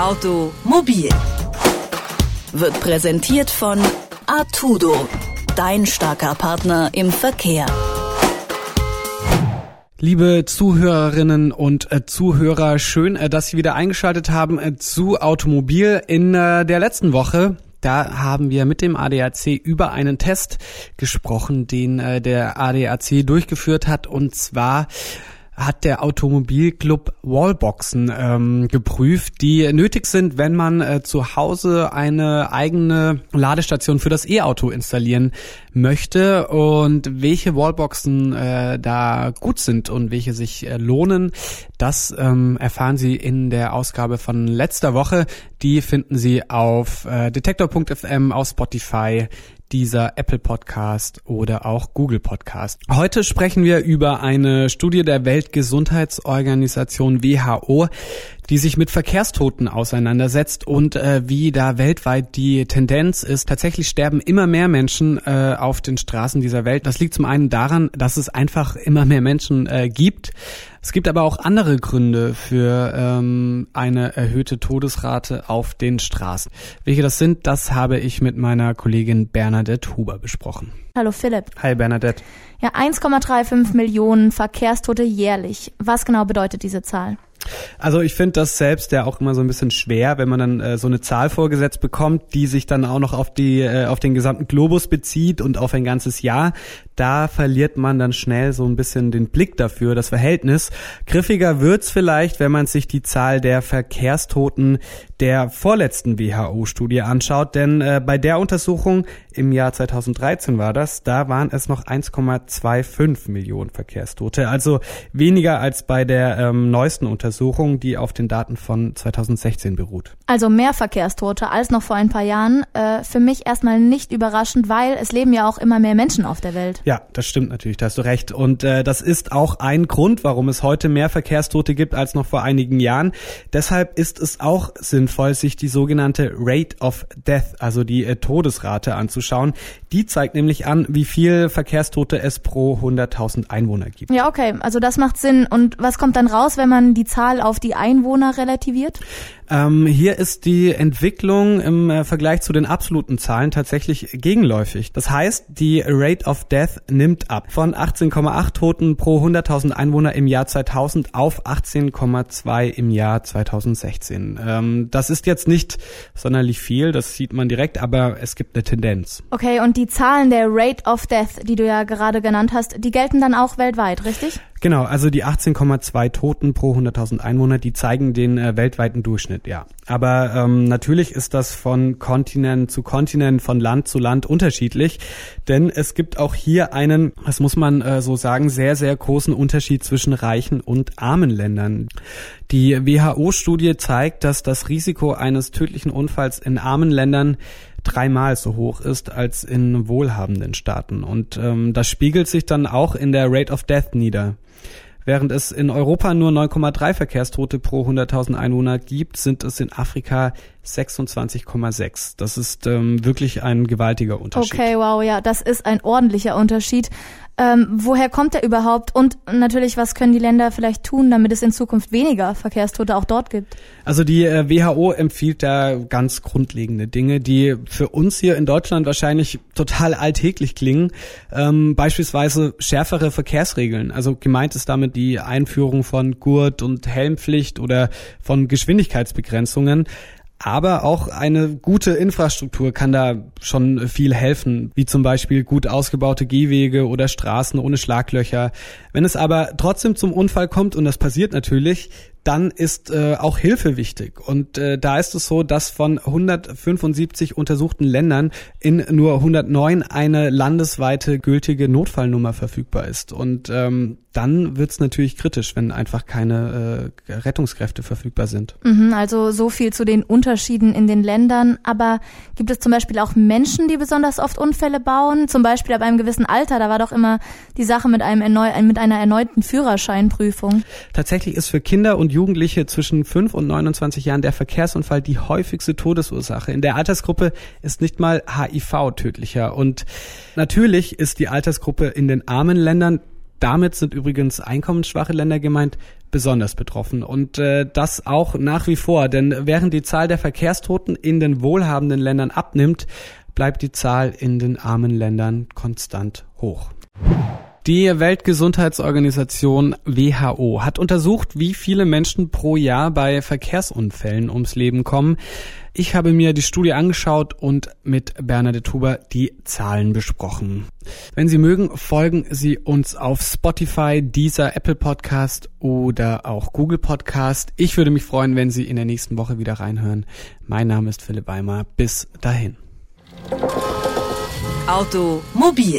Automobil wird präsentiert von Artudo, dein starker Partner im Verkehr. Liebe Zuhörerinnen und äh, Zuhörer, schön, äh, dass Sie wieder eingeschaltet haben äh, zu Automobil. In der letzten Woche da haben wir mit dem ADAC über einen Test gesprochen, den der ADAC durchgeführt hat. Und zwar hat der Automobilclub Wallboxen ähm, geprüft, die nötig sind, wenn man äh, zu Hause eine eigene Ladestation für das E-Auto installieren möchte und welche Wallboxen äh, da gut sind und welche sich äh, lohnen, das ähm, erfahren Sie in der Ausgabe von letzter Woche. Die finden Sie auf äh, detektor.fm, auf Spotify, dieser Apple Podcast oder auch Google Podcast. Heute sprechen wir über eine Studie der Weltgesundheitsorganisation WHO, die sich mit Verkehrstoten auseinandersetzt und äh, wie da weltweit die Tendenz ist. Tatsächlich sterben immer mehr Menschen äh, auf den Straßen dieser Welt. Das liegt zum einen daran, dass es einfach immer mehr Menschen äh, gibt. Es gibt aber auch andere Gründe für ähm, eine erhöhte Todesrate auf den Straßen. Welche das sind, das habe ich mit meiner Kollegin Bernadette Huber besprochen. Hallo Philipp. Hi Bernadette. Ja, 1,35 Millionen Verkehrstote jährlich. Was genau bedeutet diese Zahl? Also ich finde das selbst ja auch immer so ein bisschen schwer, wenn man dann äh, so eine Zahl vorgesetzt bekommt, die sich dann auch noch auf die äh, auf den gesamten Globus bezieht und auf ein ganzes Jahr. Da verliert man dann schnell so ein bisschen den Blick dafür, das Verhältnis. Griffiger wird's vielleicht, wenn man sich die Zahl der Verkehrstoten der vorletzten WHO-Studie anschaut, denn äh, bei der Untersuchung im Jahr 2013 war das, da waren es noch 1,25 Millionen Verkehrstote, also weniger als bei der ähm, neuesten Untersuchung, die auf den Daten von 2016 beruht. Also mehr Verkehrstote als noch vor ein paar Jahren. Äh, für mich erstmal nicht überraschend, weil es leben ja auch immer mehr Menschen auf der Welt. Ja, das stimmt natürlich, da hast du recht. Und äh, das ist auch ein Grund, warum es heute mehr Verkehrstote gibt als noch vor einigen Jahren. Deshalb ist es auch sinnvoll, sinnvoll, sich die sogenannte Rate of Death, also die äh, Todesrate anzuschauen. Die zeigt nämlich an, wie viel Verkehrstote es pro 100.000 Einwohner gibt. Ja, okay, also das macht Sinn. Und was kommt dann raus, wenn man die Zahl auf die Einwohner relativiert? Ähm, hier ist die Entwicklung im äh, Vergleich zu den absoluten Zahlen tatsächlich gegenläufig. Das heißt, die Rate of Death nimmt ab von 18,8 Toten pro 100.000 Einwohner im Jahr 2000 auf 18,2 im Jahr 2016. Ähm, das ist jetzt nicht sonderlich viel, das sieht man direkt, aber es gibt eine Tendenz. Okay, und die Zahlen der Rate of Death, die du ja gerade genannt hast, die gelten dann auch weltweit, richtig? Genau, also die 18,2 Toten pro 100.000 Einwohner, die zeigen den äh, weltweiten Durchschnitt, ja. Aber ähm, natürlich ist das von Kontinent zu Kontinent, von Land zu Land unterschiedlich, denn es gibt auch hier einen, das muss man äh, so sagen, sehr, sehr großen Unterschied zwischen reichen und armen Ländern. Die WHO-Studie zeigt, dass das Risiko eines tödlichen Unfalls in armen Ländern dreimal so hoch ist als in wohlhabenden Staaten. Und ähm, das spiegelt sich dann auch in der Rate of Death nieder. Während es in Europa nur 9,3 Verkehrstote pro 100.000 Einwohner gibt, sind es in Afrika 26,6. Das ist ähm, wirklich ein gewaltiger Unterschied. Okay, wow, ja, das ist ein ordentlicher Unterschied. Ähm, woher kommt er überhaupt? Und natürlich, was können die Länder vielleicht tun, damit es in Zukunft weniger Verkehrstote auch dort gibt? Also die äh, WHO empfiehlt da ganz grundlegende Dinge, die für uns hier in Deutschland wahrscheinlich total alltäglich klingen. Ähm, beispielsweise schärfere Verkehrsregeln. Also gemeint ist damit die Einführung von Gurt- und Helmpflicht oder von Geschwindigkeitsbegrenzungen. Aber auch eine gute Infrastruktur kann da schon viel helfen, wie zum Beispiel gut ausgebaute Gehwege oder Straßen ohne Schlaglöcher. Wenn es aber trotzdem zum Unfall kommt, und das passiert natürlich, dann ist äh, auch Hilfe wichtig. Und äh, da ist es so, dass von 175 untersuchten Ländern in nur 109 eine landesweite gültige Notfallnummer verfügbar ist. Und ähm, dann wird es natürlich kritisch, wenn einfach keine äh, Rettungskräfte verfügbar sind. Mhm, also so viel zu den Unterschieden in den Ländern. Aber gibt es zum Beispiel auch Menschen, die besonders oft Unfälle bauen? Zum Beispiel ab einem gewissen Alter. Da war doch immer die Sache mit einem erneu mit einer erneuten Führerscheinprüfung. Tatsächlich ist für Kinder und Jugendliche zwischen 5 und 29 Jahren der Verkehrsunfall die häufigste Todesursache. In der Altersgruppe ist nicht mal HIV tödlicher. Und natürlich ist die Altersgruppe in den armen Ländern damit sind übrigens einkommensschwache Länder gemeint, besonders betroffen. Und äh, das auch nach wie vor, denn während die Zahl der Verkehrstoten in den wohlhabenden Ländern abnimmt, bleibt die Zahl in den armen Ländern konstant hoch. Die Weltgesundheitsorganisation WHO hat untersucht, wie viele Menschen pro Jahr bei Verkehrsunfällen ums Leben kommen. Ich habe mir die Studie angeschaut und mit Bernadette Huber die Zahlen besprochen. Wenn Sie mögen, folgen Sie uns auf Spotify, dieser Apple Podcast oder auch Google Podcast. Ich würde mich freuen, wenn Sie in der nächsten Woche wieder reinhören. Mein Name ist Philipp Weimer. Bis dahin. Automobil